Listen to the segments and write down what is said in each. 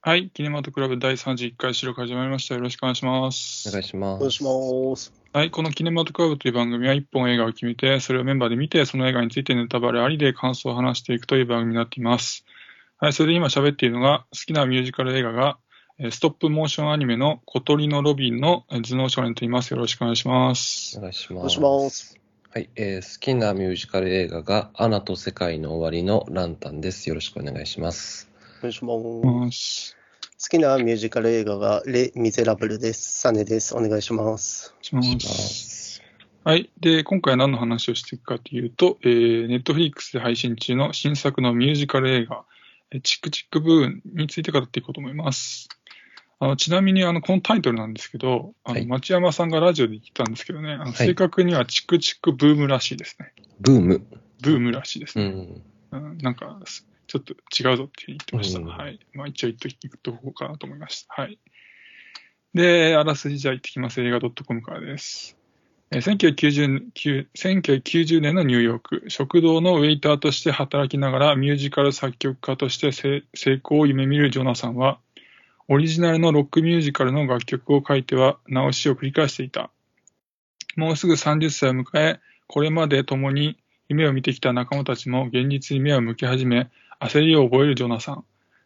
はい、キネマトクラブ第31回収録始まりました。よろしくお願いします。お願いします。お願いします。はい、このキネマトクラブという番組は1本映画を決めて、それをメンバーで見て、その映画についてネタバレありで感想を話していくという番組になっています。はい、それで今喋っているのが、好きなミュージカル映画が、えーストップモーションアニメの小鳥のロビンのえー頭脳少年と言います。よろしくお願いします。お願いします。お願いします。はい、えー好きなミュージカル映画が、アナと世界の終わりのランタンです。よろしくお願いします。お願いします。好きなミュージカル映画がレ・ミゼラブルです。サネです。お願いします。します。はい。で、今回は何の話をしていくかというと、えー、ネットフリックスで配信中の新作のミュージカル映画、えーチクチクブーンについて語っていこうと思います。あのちなみに、あの、このタイトルなんですけど、あの、はい町山さんがラジオで言ったんですけどね、あのはい正確にはチクチクブームらしいですね。ブーム。ブームらしいですね。うん。うん、なんか、ちょっと違うぞって言ってました。うんはい。まあ一応言っとくとこうかなと思いました。はい。で、あらすじじゃあ行ってきます。映画 .com からです。えー1990 1990年のニューヨーク、食堂のウェイターとして働きながらミュージカル作曲家として成成功を夢見るジョナサンは、オリジナルのロックミュージカルの楽曲を書いては直しを繰り返していた。もうすぐ30歳を迎え、これまで共に夢を見てきた仲間たちも現実に目を向け始め、焦りを覚えるジョナサン。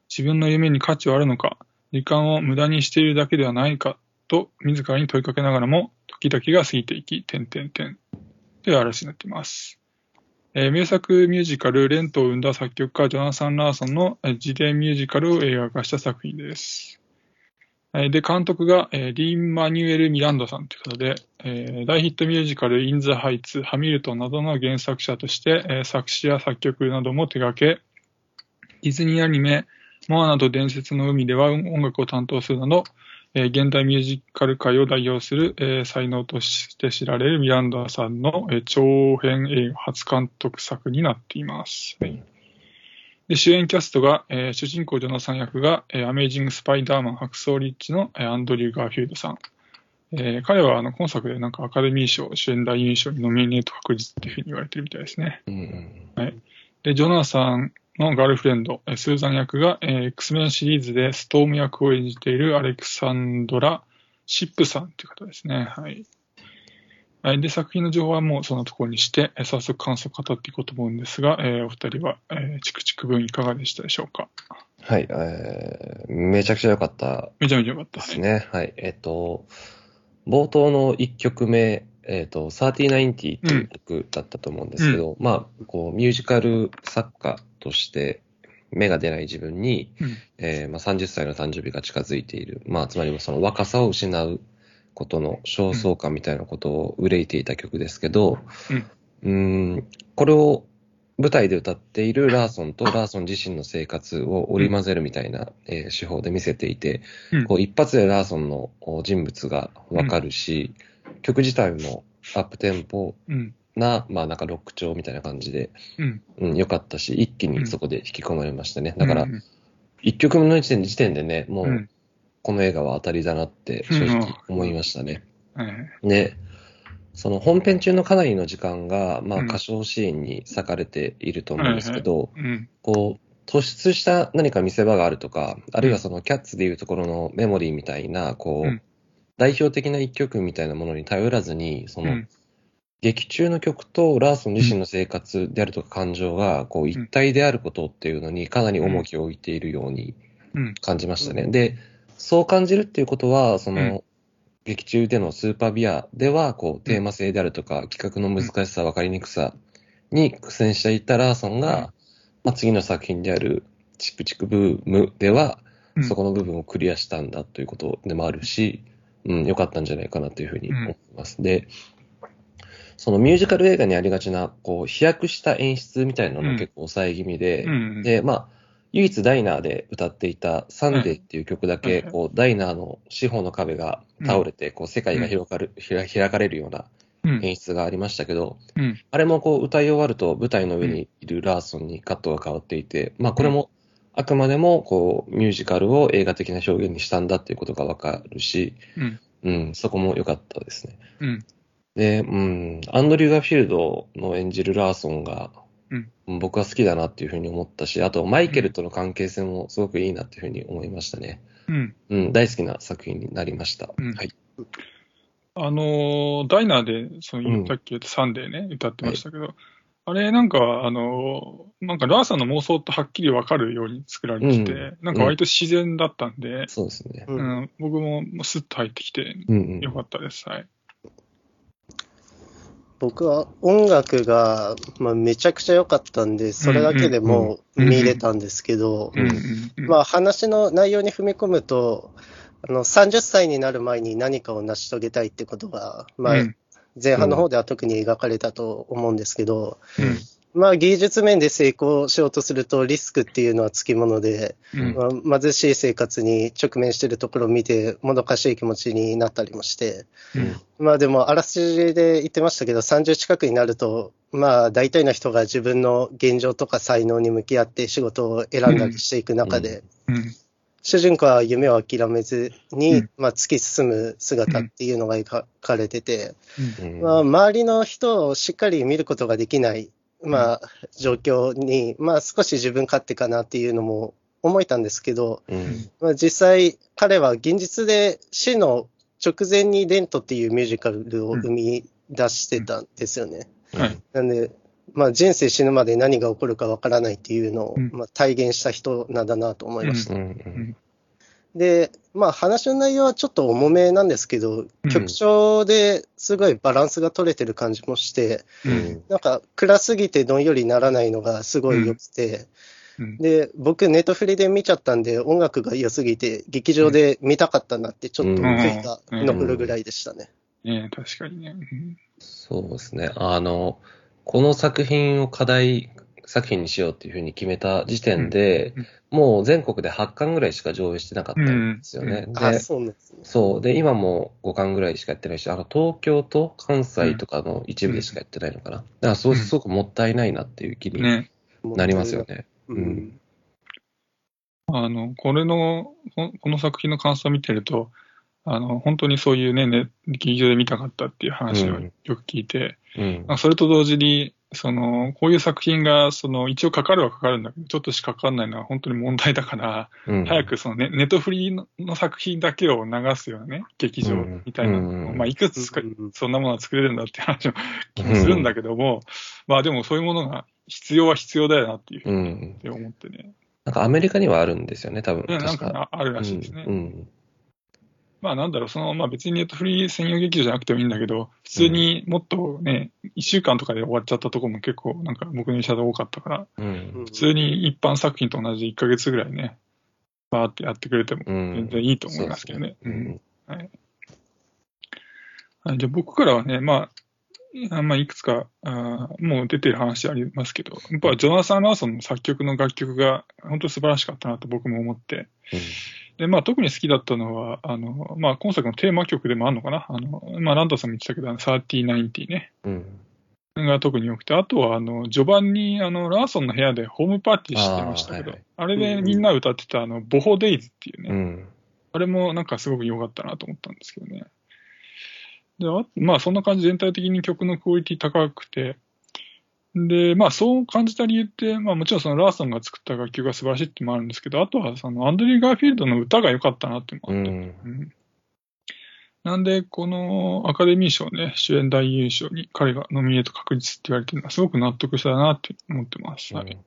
自分の夢に価値はあるのか、時間を無駄にしているだけではないか、と自らに問いかけながらも、時々が過ぎていき、点々点。という嵐になっています。えー名作ミュージカル、レントを生んだ作曲家、ジョナサン・ラーソンの自伝ミュージカルを映画化した作品です。えで、監督が、えーリン・マニュエル・ミランドさんということで、えー大ヒットミュージカル、イン・ザ・ハイツ、ハミルトンなどの原作者として、えー作詞や作曲なども手掛け、ディズニーアニメ、モアナと伝説の海では音楽を担当するなど、えー現代ミュージカル界を代表する、えー才能として知られるミランダさんの、えー長編映画初監督作になっています。はいで主演キャストが、えー主人公ジョナサン役が、えーアメイジング・スパイダーマン白装リッチの、えーアンドリュー・ガーフィールドさん。えー彼はあの今作でなんかアカデミー賞主演男優賞にノミネート確実っていうふうに言われてるみたいですね。うん。で、ジョナサンのガールフレンド、えースーザン役が、えー X-Men シリーズでストーム役を演じているアレクサンドラ・シップさんという方ですね。はい。はい、で、作品の情報はもうそのところにして、えー早速感想を語っていこうと思うんですが、えーお二人は、えーチクチク分いかがでしたでしょうか？はい、えー、めちゃくちゃ良かっためちゃめちゃ良かった。ですね。はい、えっ、と、冒頭の1曲目、えっ、と、3090っていう曲だったと思うんですけど、まあ、こう、ミュージカル作家として、目が出ない自分に、うん。えーまあ、30歳の誕生日が近づいている。まあ、つまりその若さを失うことの焦燥感みたいなことを憂いていた曲ですけど、うーん、これを舞台で歌っているラーソンとラーソン自身の生活を織り交ぜるみたいな、えー手法で見せていて、うん。こう一発でラーソンのお人物がわかるし、曲自体もアップテンポうん。な、まあなんかロック調みたいな感じで、うん。うん、良かったし、一気にそこで引き込まれましたね。だからう、ん一曲目の時点時点でね、もうこの映画は当たりだなって正直思いましたね。はいで、その本編中のかなりの時間が、まあうん歌唱シーンに割かれていると思うんですけど、うん。こう、突出した何か見せ場があるとか、あるいはそのキャッツでいうところのメモリーみたいな、こう、うん代表的な一曲みたいなものに頼らずに、そうの、ん。劇中の曲とラーソン自身の生活であるとか感情が、こう、一体であることっていうのにかなり重きを置いているようにうん。感じましたね。うんで、そう感じるっていうことは、その、うん劇中でのスーパービアでは、こう、テーマ性であるとか、企画の難しさ、分かりにくさに苦戦していたラーソンが、うんまあ、次の作品である、チクチクブームでは、うんそこの部分をクリアしたんだということでもあるし、うん、良かったんじゃないかなというふうに思います。で、そのミュージカル映画にありがちな、こう、飛躍した演出みたいなのも結構抑え気味で、うん。で、まあ、唯一ダイナーで歌っていたサンデーっていう曲だけ、はいこう、ダイナーの四方の壁が倒れて、こう、世界が広がる、開かれるようなうん。演出がありましたけど、うん。あれもこう、歌い終わると舞台の上にいるラーソンにカットが変わっていて、まあ、これも、あくまでも、こう、ミュージカルを映画的な表現にしたんだっていうことがわかるし、うん。うん、そこも良かったですね。うん。で、うん、アンドリュー・ガフィールドの演じるラーソンが、うん僕は好きだなっていうふうに思ったし、あとマイケルとの関係性もすごくいいなっていうふうに思いましたね。うん。うん、大好きな作品になりました。うんはい。あのーダイナーで、そのうんさっき言ったサンデーね、歌ってましたけど、あれなんか、あのーなんかラーさんの妄想とはっきり分かるように作られてて、うんなんか割と自然だったんで、そうですね。ううんん僕ももうスッと入ってきてうんうん。よかったです。はい。僕は音楽が、まあ、めちゃくちゃ良かったんで、それだけでもう見れたんですけど、うんうんまあ話の内容に踏み込むと、あの30歳になる前に何かを成し遂げたいってことが、まあうん前半の方では特に描かれたと思うんですけど、うんまあ技術面で成功しようとするとリスクっていうのはつきもので、うん。まあ貧しい生活に直面しているところを見て、もどかしい気持ちになったりもして、うん。まあでも、あらすじで言ってましたけど、30近くになると、まあ大体の人が自分の現状とか才能に向き合って仕事を選んだりしていく中で、うん。主人公は夢を諦めずに、うん。まあ突き進む姿っていうのが描かれてて、うん。まあ周りの人をしっかり見ることができない、まあ状況に、まあ少し自分勝手かなっていうのも思えたんですけど、うん。まあ、実際、彼は現実で死の直前にレントっていうミュージカルを生み出してたんですよね。はい。なんで、まあ、人生死ぬまで何が起こるかわからないっていうのを、うん。まあ、体現した人なんだなと思いました。うん。うんで、まあ、話の内容はちょっと重めなんですけど、うん。曲調ですごいバランスが取れてる感じもして、うん。なんか暗すぎてどんよりならないのがすごい良くて、うん。で、僕、ネットフリで見ちゃったんで、音楽が良すぎて、劇場で見たかったなって、ちょっと悔いが残るぐらいでしたね。ね確かにね。うん。そうですね。あの、この作品を課題作品にしようっていうふうに決めた時点で、うんもう全国で8巻ぐらいしか上映してなかったんですよね。うんあ、で、そうなんですね。そう。で、今も5巻ぐらいしかやってないし、あの、東京と関西とかの一部でしかやってないのかな。だから、すごうんすごくもったいないなっていう気にね。なりますよね。ううんん。あの、これの、ここの作品の感想を見てると、あの、本当にそういうね、ね劇場で見たかったっていう話をうんよく聞いて、うんまあそれと同時に、その、こういう作品が、その、一応かかるはかかるんだけど、ちょっとしかかかんないのは本当に問題だから、うん早くそのネネットフリーのの作品だけを流すようなね、劇場みたいなのを、うんまあ、いくつかうんそんなものは作れるんだって話を気もするんだけども、まあでもそういうものが必要は必要だよなっていうふう。うんに思ってね。なんかアメリカにはあるんですよね、多分。ねなん確かああるらしいですね。うんうんまあなんだろう、その、まあ別にネットフリー専用劇場じゃなくてもいいんだけど、普通にもっとね、一週間とかで終わっちゃったところも結構なんか僕の医者で多かったから、うん。普普通に一般作品と同じ1ヶ月ぐらいね、バーってやってくれてもうん。全然いいと思いますけどね。はい、じゃあ僕からはね、まあ、あまあ、いくつかあーもう出てる話ありますけど、やっぱジョナサン・ラーソンの作曲の楽曲が本当に素晴らしかったなと僕も思って、で、まあ、特に好きだったのは、あの、まあ、今作のテーマ曲でもあるのかな？あの、まあ、ランダさんも言ってたけど、あの3090ね。うんうんが特に良くて、あとは、あの、序盤に、あの、ラーソンの部屋でホームパーティーしてましたけど、あ,、はいはいれでみんな歌ってた、あの、 Boho Days っていうね、うんあれもなんかすごく良かったなと思ったんですけどね。で、あまあ、そんな感じ全体的に曲のクオリティ高くて、で、まあ、そう感じた理由って、まあ、もちろんそのラーソンが作った楽曲が素晴らしいってのもあるんですけど、あとはそのアンドリュー・ガーフィールドの歌が良かったなっていうのもあって、うんうんなんで、このアカデミー賞ね、主演大優勝に彼がノミネート確実って言われてるのはすごく納得したなって思ってます。はい。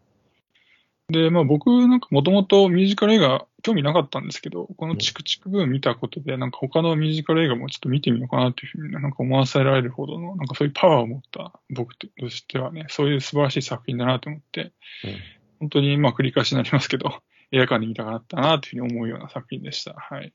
で、まあ僕なんかもともとミュージカル映画興味なかったんですけど、このチクチクブーム見たことで、なんか他のミュージカル映画もちょっと見てみようかなっていうふうになんか思わせられるほどの、なんかそういうパワーを持った僕としてはね、そういう素晴らしい作品だなと思って、本当にまあ繰り返しになりますけど、映画館で見たかったなというふうに思うような作品でした。はい。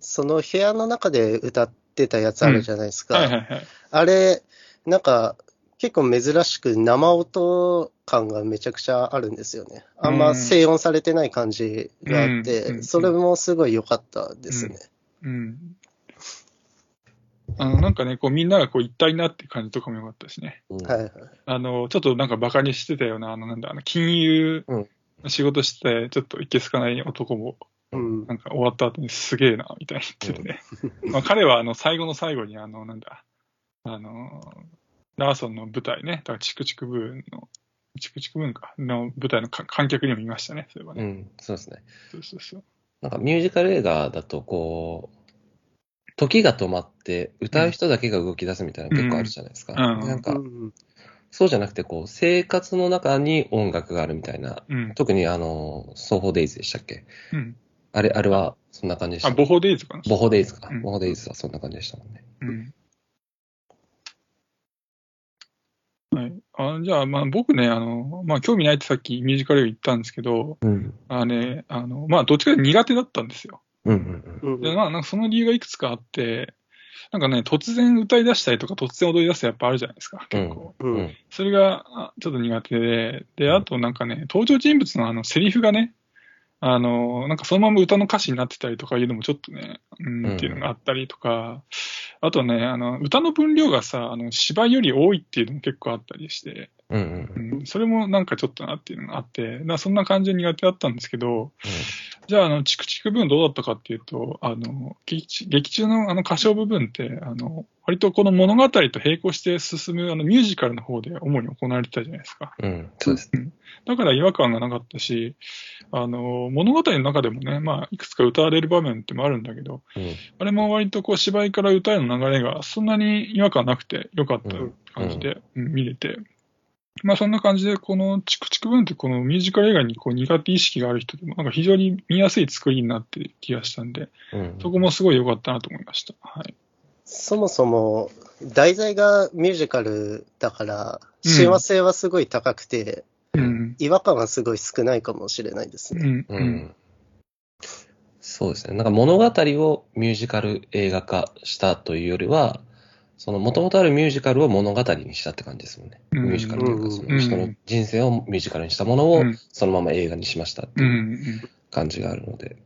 その部屋の中で歌ってたやつあるじゃないですか。はいはいはい。あれ、なんか、結構珍しく生音感がめちゃくちゃあるんですよね。あんま静音されてない感じがあって、うんそれもすごい良かったですね。うん。あの、なんかね、こうみんながこう一体になってる感じとかも良かったしね。うんはいはい。あの、ちょっとなんかバカにしてたような、あの、なんだ、あの、金融うんの仕事して、ちょっといけすかない男も、うん。なんか終わった後にすげえな、みたいに言っててね。まあ彼はあの、最後の最後にあの、なんだ、あの、ラーソンの舞台ね、だからチクチクブーンの、チクチクブーンか、の舞台のか観客にもいましたね、そういえばね。うん、そうですね。そうそうそう。なんかミュージカル映画だと、こう、時が止まって、歌う人だけが動き出すみたいなの結構あるじゃないですか。うんうんなんか、うんそうじゃなくて、こう、生活の中に音楽があるみたいな。うん。特にあの、ソーホーデイズでしたっけ？うん。あれ、あれはそんな感じでしあ、た。ボホデイズかな。ボホデイズか。うんボホデイズはそんな感じでしたもんね。うん。はい。あじゃあ、まあ僕ね、あの、まあ興味ないってさっきミュージカル映画言ったんですけど、うん。あね、あの、まあどっちかというと苦手だったんですよ。で、まあなんかその理由がいくつかあって、なんかね、突然歌い出したりとか突然踊り出すとやっぱあるじゃないですか、結構。うん。ううんん。それがあちょっと苦手で、で、あとなんかね、登場人物のあのセリフがね、あの、なんかそのまま歌の歌詞になってたりとかいうのもちょっとね、うん、うんっていうのがあったりとか、あとね、あの、歌の分量がさ、あの、芝居より多いっていうのも結構あったりして、うんうんうん、それもなんかちょっとなっていうのがあって、だそんな感じで苦手だったんですけど、じゃあ、あの、チクチク分どうだったかっていうと、あの、劇中のあの歌唱部分って、あの、割とこの物語と並行して進むあのミュージカルの方で主に行われてたじゃないですか。うん。うん。そうです。だから違和感がなかったし、あの、物語の中でもね、まあ、いくつか歌われる場面ってもあるんだけど、うん。あれも割とこう芝居から歌への流れがそんなに違和感なくてよかった感じで、うん見れて、まあそんな感じで、このチクチク分ってこのミュージカル映画にこう苦手意識がある人でもなんか非常に見やすい作りになってる気がしたんで、うん。そこもすごい良かったなと思いました。はい。そもそも、題材がミュージカルだから、うん親和性はすごい高くて、うん。違和感はすごい少ないかもしれないですね。うん。ううん。ん。そうですね。なんか物語をミュージカル映画化したというよりは、その元々あるミュージカルを物語にしたって感じですもんね。うんミュージカルというか、そうんの人の人生をミュージカルにしたものをうんそのまま映画にしましたっていうん感じがあるので。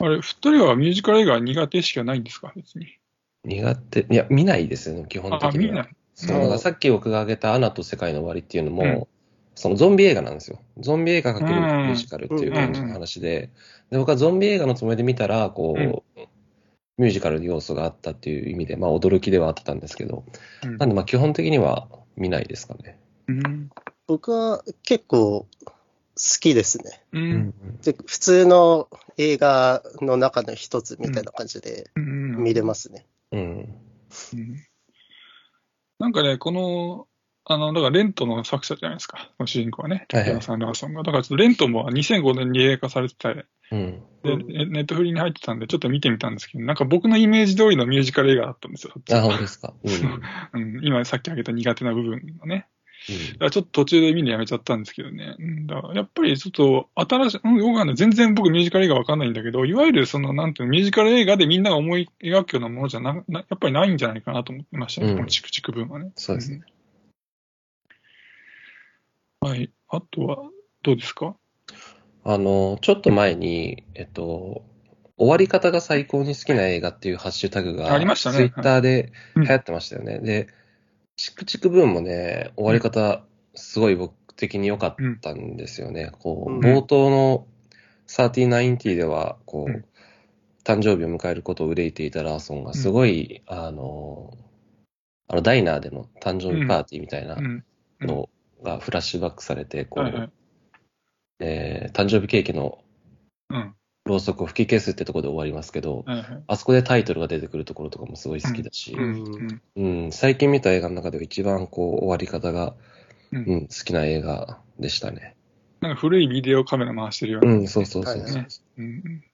あれ、二人はミュージカル映画は苦手意識はないんですか？別に。苦手、いや、見ないですよね、基本的あ、には。見ない。そう、だからさっき僕が挙げたアナと世界の終わりっていうのも、うんそのゾンビ映画なんですよ。ゾンビ映画かけるうんミュージカルっていう感じの話で、で僕はゾンビ映画のつもりで見たら、こう、うんミュージカルの要素があったっていう意味で、まあ驚きではあったんですけど、うんなんでまあ基本的には見ないですかね。うん。僕は結構好きですね。うん。で普通の映画の中の一つみたいな感じでうん。見れますね。うん。うんなんかね、この、あの、だからレントの作者じゃないですか、主人公はね、はいはいサン・ラーソンが。だからちょっとレントも2005年に映画化されてて、うん。で、うんネネットフリに入ってたんで、ちょっと見てみたんですけど、なんか僕のイメージ通りのミュージカル映画だったんですよ。そっちあ、は本当ですか。うん。うん、今さっき挙げた苦手な部分のね。うんちょっと途中で見るのやめちゃったんですけどね。うん、だやっぱりちょっと新しい、うん、よくわかんない全然僕ミュージカル映画わかんないんだけど、いわゆるその、なんていうの、ミュージカル映画でみんなが思い描くようなものじゃな、なやっぱりないんじゃないかなと思ってましたね、うんこのチクチク分はね。そうですね。うんはい。あとは、どうですか？あの、ちょっと前に、えっと、終わり方が最高に好きな映画っていうハッシュタグが、ありましたねツイッターでうん流行ってましたよね。で、チクチクブーンもね、終わり方、すごい僕的に良かったんですよね。こう、うん。冒頭の39では、こう、うん。誕生日を迎えることを憂いていたラーソンが、すごい、あの、あの、ダイナーでの誕生日パーティーみたいなのがフラッシュバックされて、こう。えー誕生日ケーキのうん。ろうそくを吹き消すってところで終わりますけど、はいはい。あそこでタイトルが出てくるところとかもすごい好きだし、ううんん。うん。最近見た映画の中では一番こう終わり方が、ううんん、好きな映画でしたね。なんか古いビデオカメラ回してるような。うん、そうそうそうそう。はいうん。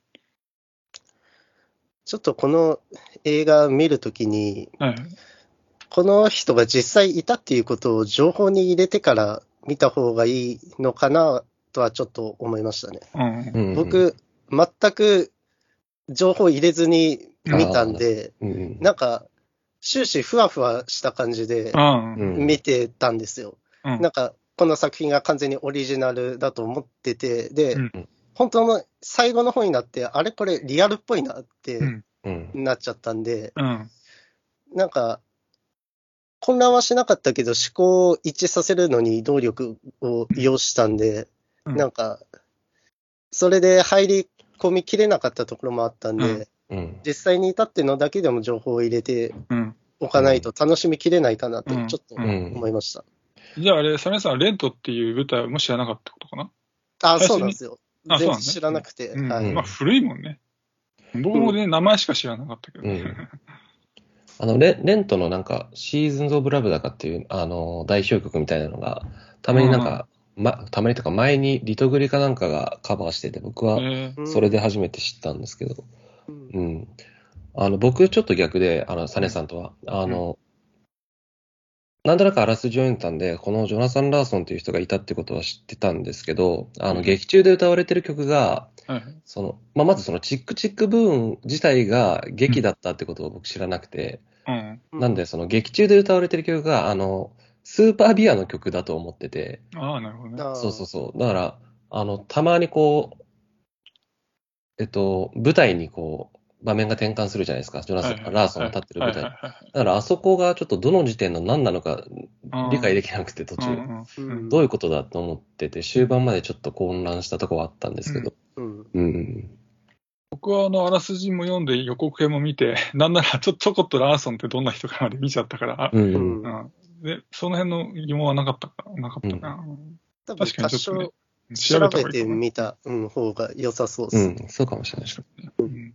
ちょっとこの映画見るときに、はい。この人が実際いたっていうことを情報に入れてから見た方がいいのかなとはちょっと思いましたね。うん。うん、僕、全く情報入れずに見たんで、なんか終始ふわふわした感じで見てたんですよ。あ。うん。なんかこの作品が完全にオリジナルだと思ってて、で、うん本当の最後の方になって、あれこれリアルっぽいなってなっちゃったんで、うん。なんか、混乱はしなかったけど、思考を一致させるのに能力を要したんで、うんなんか、それで入り込みきれなかったところもあったんで、うんうん、実際にいたっていうのだけでも情報を入れてうん。おかないと楽しみきれないかなとうん、ちょっとうん思いました。じゃああれ、サメさん、レントっていう舞台はもし知らなかったことかな？あ、そうなんですよ。全然知らなくて。まあ古いもんね。僕もね、名前しか知らなかったけど。うんあのレ、レントのなんか、シーズンズ・オブ・ラブだかっていう、あの、代表曲みたいなのが、たまになんか、ま、たまにとか前にリトグリかなんかがカバーしてて、僕はそれで初めて知ったんですけど、うん。うん。あの、僕ちょっと逆で、あの、サネさんとは、あの、なんとなくあらすじを読んだんで、このジョナサン・ラーソンっていう人がいたってことは知ってたんですけど、あの、うん。劇中で歌われてる曲が、はいその、まあ、まずそのチックチックブーン自体が劇だったってことを僕知らなくて、うん。なんでその劇中で歌われてる曲が、あの、スーパービアの曲だと思ってて、ああ、なるほどね。そうそうそう。だから、あの、たまにこう、えっと、舞台にこう、場面が転換するじゃないですか。ジョナサン、はいはいラーソンが立ってる舞台。はいはいはいだからあそこがちょっとどの時点の何なのかはい理解できなくて途中、うんうんうんどういうことだと思ってて、終盤までちょっと混乱したとこはあったんですけど。うんうん。僕はあの、あらすじも読んで予告編も見て、なんならちょちょこっとラーソンってどんな人かまで見ちゃったから、うん。で、その辺の疑問はなかったかなかったな。多分多確かにちょっとね少調べてみた、うん、方が良さそうです。うん、そうかもしれないです。うん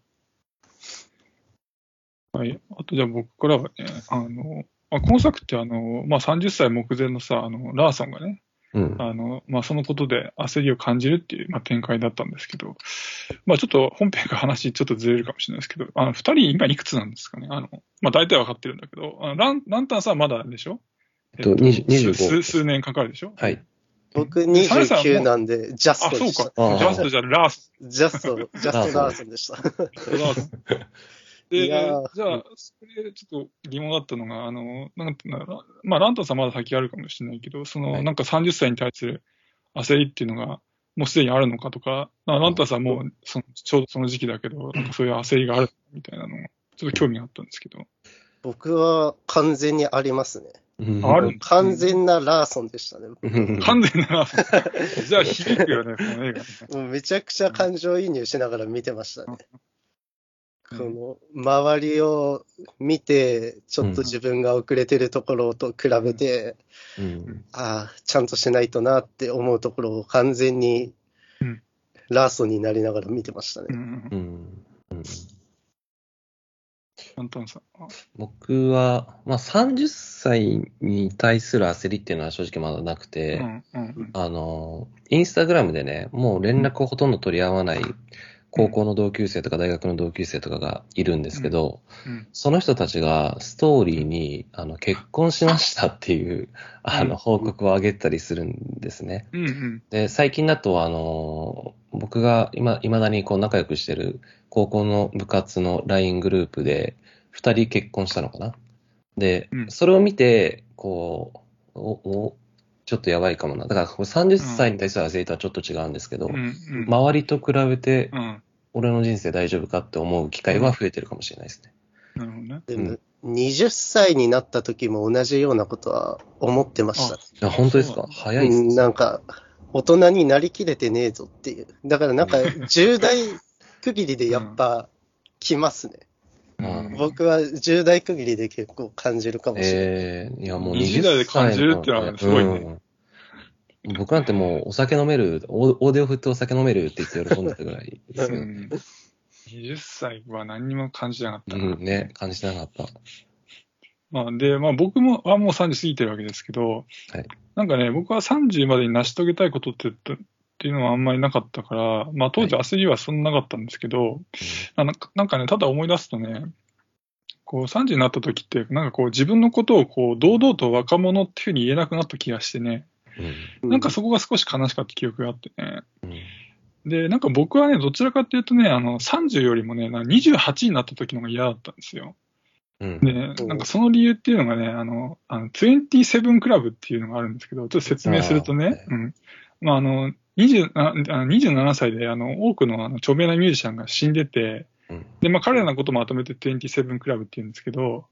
はい。あとじゃあ僕からはね、あの、まあ、この作ってあの、まあ、30歳目前のさ、あの、ラーソンがね、うん。あの、まあ、そのことで焦りを感じるっていう、まあ、展開だったんですけど、まあ、ちょっと本編から話ちょっとずれるかもしれないですけど、あの、二人今いくつなんですかね？あの、まあ、大体わかってるんだけど、あのランランタンさんはまだでしょ？えっと20 25数数年かかるでしょ？はい。僕サメさんも？29なんで、ジャスあ、そうトでした。か。ああジャストじゃラースジャスト、ジャストラーソンでした。ラース。で、いやーじゃあ、それちょっと疑問だったのが、あの、なんていうんだろうまあ、ランタンさんまだ先あるかもしれないけど、その、はいなんか30歳に対する焦りっていうのが、もうすでにあるのかとか、まあランタンさんもそのちょうどその時期だけど、なんかそういう焦りがあるみたいなのが、ちょっと興味があったんですけど。僕は完全にありますね。うん。ある完全なラーソンでしたね。うん。完全な、じゃあ響くよね、この映画ね。もうめちゃくちゃ感情移入しながら見てましたね。うん。この周りを見て、ちょっと自分が遅れてるところと比べて、うん。ああ、ちゃんとしないとなって思うところを完全にうん。ラーソンになりながら見てましたね。うん。うんうんランタンさん。あ僕は、まあ、30歳に対する焦りっていうのは正直まだなくうて、んうんあの、インスタグラムでね、もう連絡をほとんど取り合わない高校の同級生とか大学の同級生とかがいるんですけど、うん。その人たちがストーリーにあの結婚しましたっていうあうんの報告を上げたりするんですね。うんうん。で、最近だと、あの、僕が今、未だにこう仲良くしてる高校の部活の LINE グループで、二人結婚したのかなで、うんそれを見て、こう、お、お、ちょっとやばいかもな。だから、これ30歳に対する焦りとはちょっと違うんですけど、うんうん。周りと比べてう、ん。俺の人生大丈夫かって思う機会は増えてるかもしれないですね。なるほどね。でも、20歳になった時も同じようなことは思ってましたね。あ、本当ですか？早いっすうんなんか、大人になりきれてねえぞっていう。だからなんか、10代区切りでやっぱ来ますね。うん僕は10代区切りで結構感じるかもしれない。ええいやもう20代で感じるってのはすごいねうん僕なんてもうお酒飲める、大大手を振ってお酒飲めるって言って喜んでたぐらいですよ。うん20歳は何にも感じなかったな。うん、ね、感じてなかった。まあ、で、まあ僕も、はもう30過ぎてるわけですけど、はいなんかね、僕は30までに成し遂げたいことって言っていうのはあんまりなかったから、まあ当時焦りはそんななかったんですけど、あなんかなんかね、ただ思い出すとね、こう30になった時って、なんかこう自分のことをこう堂々と若者っていうふうに言えなくなった気がしてね、うん。なんかそこが少し悲しかった記憶があってね。うん。で、なんか僕はね、どちらかっていうとね、あの、30よりもね、なんか28になった時の方が嫌だったんですよ。うん。で、うん。なんかその理由っていうのがね、あの、あの27クラブっていうのがあるんですけど、ちょっと説明するとね、うん。まあ、あの、20ああの27歳で、あの、多くのあの著名なミュージシャンが死んでて、うん。で、まあ、彼らのことをまとめて27クラブって言うんですけど、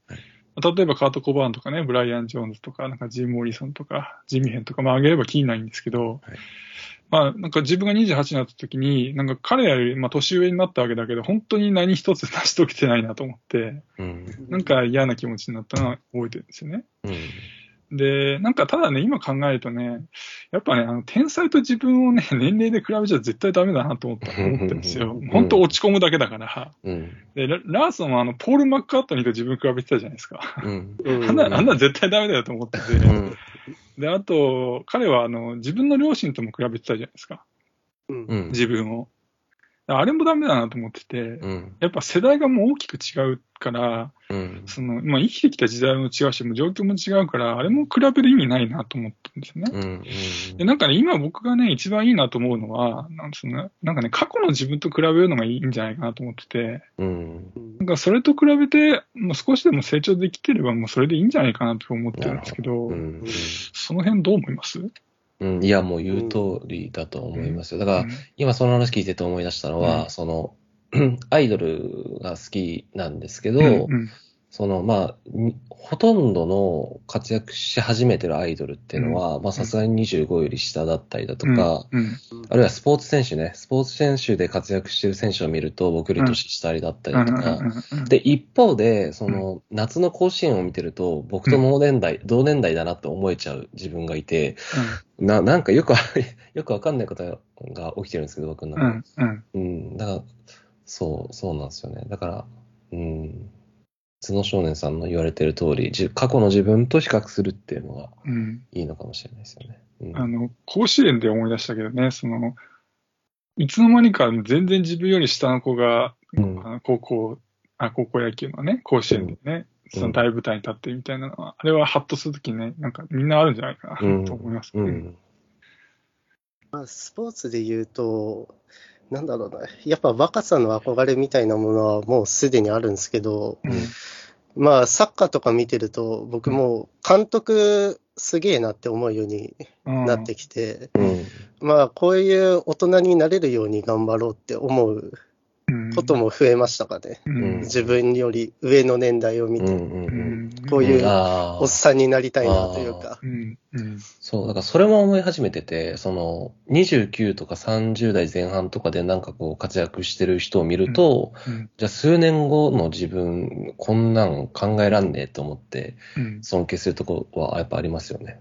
例えばカート・コバーンとかね、ブライアン・ジョーンズとか、なんかジム・モリソンとか、ジミヘンとか、まあ、あげれば気にないんですけど、はい、まあ、なんか自分が28になった時に、なんか彼より、まあ、年上になったわけだけど、本当に何一つ成し遂げてないなと思って、うん、なんか嫌な気持ちになったのは覚えてるんですよね。うんで、なんかただね、今考えるとね、やっぱね、あの、天才と自分をね、年齢で比べちゃ絶対ダメだなと思った思ってるんですよ。本当落ち込むだけだから。うん、でラ、ラーソンはあの、ポール・マッカートニーと自分比べてたじゃないですか。うん、あんな、あんな絶対ダメだよと思ってて。うん、で、あと、彼はあの、自分の両親とも比べてたじゃないですか。うん、自分を。あれもダメだなと思ってて、うん、やっぱ世代がもう大きく違うから、うん、そのまあ、生きてきた時代も違うし、も状況も違うから、あれも比べる意味ないなと思ってるんですよね。うんうん、でなんかね、今僕がね、一番いいなと思うのは、なんそのなんかね、過去の自分と比べるのがいいんじゃないかなと思ってて、うん、なんかそれと比べて、もう少しでも成長できてれば、もうそれでいいんじゃないかなと思ってるんですけど、その辺どう思います？うん、いや、もう言う通りだと思いますよ。だから、今その話聞いてて思い出したのは、その、アイドルが好きなんですけど、その、まあ、ほとんどの活躍し始めてるアイドルっていうのは、うん、まあ、さすがに25より下だったりだとか、うん。うん、あるいはスポーツ選手ね、スポーツ選手で活躍してる選手を見ると、僕より年下りだったりとか、で、一方で、その、夏の甲子園を見てると、僕と同年代、同年代だなって思えちゃう自分がいて、な、なんかよく、よくわかんないことが起きてるんですけど、僕の中で。うん、だから、そう、そうなんですよね。だから、うん。角少年さんの言われてる通り、過去の自分と比較するっていうのがいいのかもしれないですよね。うん、あの、甲子園で思い出したけどね、その、いつの間にか全然自分より下の子が、うん、高校、あ、高校野球のね、甲子園でね、うん、その大舞台に立ってみたいなのは、あれはハッとするときね、なんかみんなあるんじゃないかなと思いますね。まあ、スポーツで言うと、なんだろうな、やっぱ若さの憧れみたいなものはもうすでにあるんですけど、うん、まあサッカーとか見てると、僕も監督すげえなって思うようになってきて、うん、まあこういう大人になれるように頑張ろうって思うことも増えましたかね。うん、自分より上の年代を見て、こういうおっさんになりたいなというか。そう、だからそれも思い始めてて、その29とか30代前半とかでなんかこう活躍してる人を見ると、じゃあ数年後の自分、こんなん考えらんねえと思って、尊敬するとこはやっぱありますよね。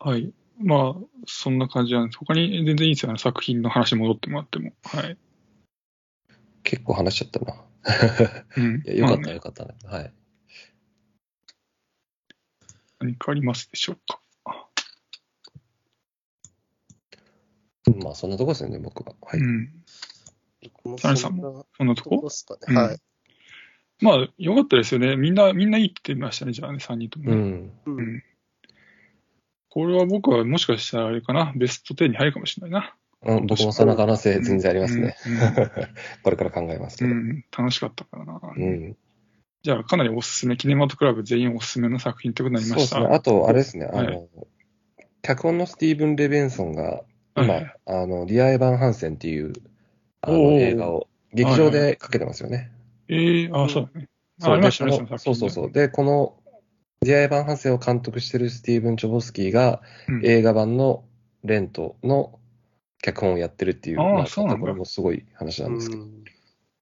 はい。まあ、そんな感じなんです。他に全然いいですよね。作品の話戻ってもらっても。はい。結構話しちゃったな。うん、いやよかった、まあね、よかったね。はい。何かありますでしょうか？まあ、そんなとこですよね、僕は。はい。うん。サさんも、そんなとこ？ですかね。はい。まあ、よかったですよね。みんな、みんないいって言ってましたね、じゃあね、3人とも、ね。うん。うんこれは僕はもしかしたらあれかな、ベスト10に入るかもしれないな。うん、僕もその可能性全然ありますね。うんうん、これから考えますけど。うん、楽しかったからな。うん。じゃあ、かなりおすすめ、キネマトクラブ全員おすすめの作品ってことになりました。そうですね。あと、あれですね、あの、はい、脚本のスティーブン・レベンソンが、今、はい、あの、リア・エヴァン・ハンセンっていうあの映画を劇場でかけてますよね。ええー、あ、そうだね。そう、そうそうそう。で、このディア・エヴァン・ハンセンを監督してるスティーブン・チョボスキーが、映画版のレントの脚本をやってるっていう、ああ、そうなんこれもすごい話なんですけど。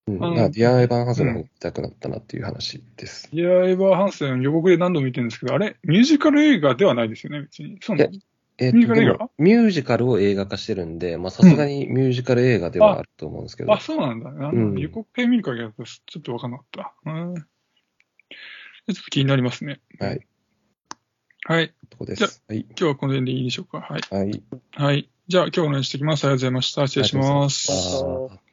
うん、ディア・エヴァン・ハンセンの方が見たくなったなっていう話です。ディア・エヴァン・ハンセン予告で何度も見てるんですけど、あれミュージカル映画ではないですよね、別に。そうなのえー、ミュージカル映画？ミュージカルを映画化してるんで、まあさすがにミュージカル映画ではあると思うんですけど。うん、あそうなんだ。あの、予告編見る限りだとちょっとわかんなかった。うんちょっと気になりますね。はい。はい。とこです。はい。今日はこの辺でいいでしょうか？はい。はい。はい。じゃあ今日お願いしてきます。ありがとうございました。失礼します。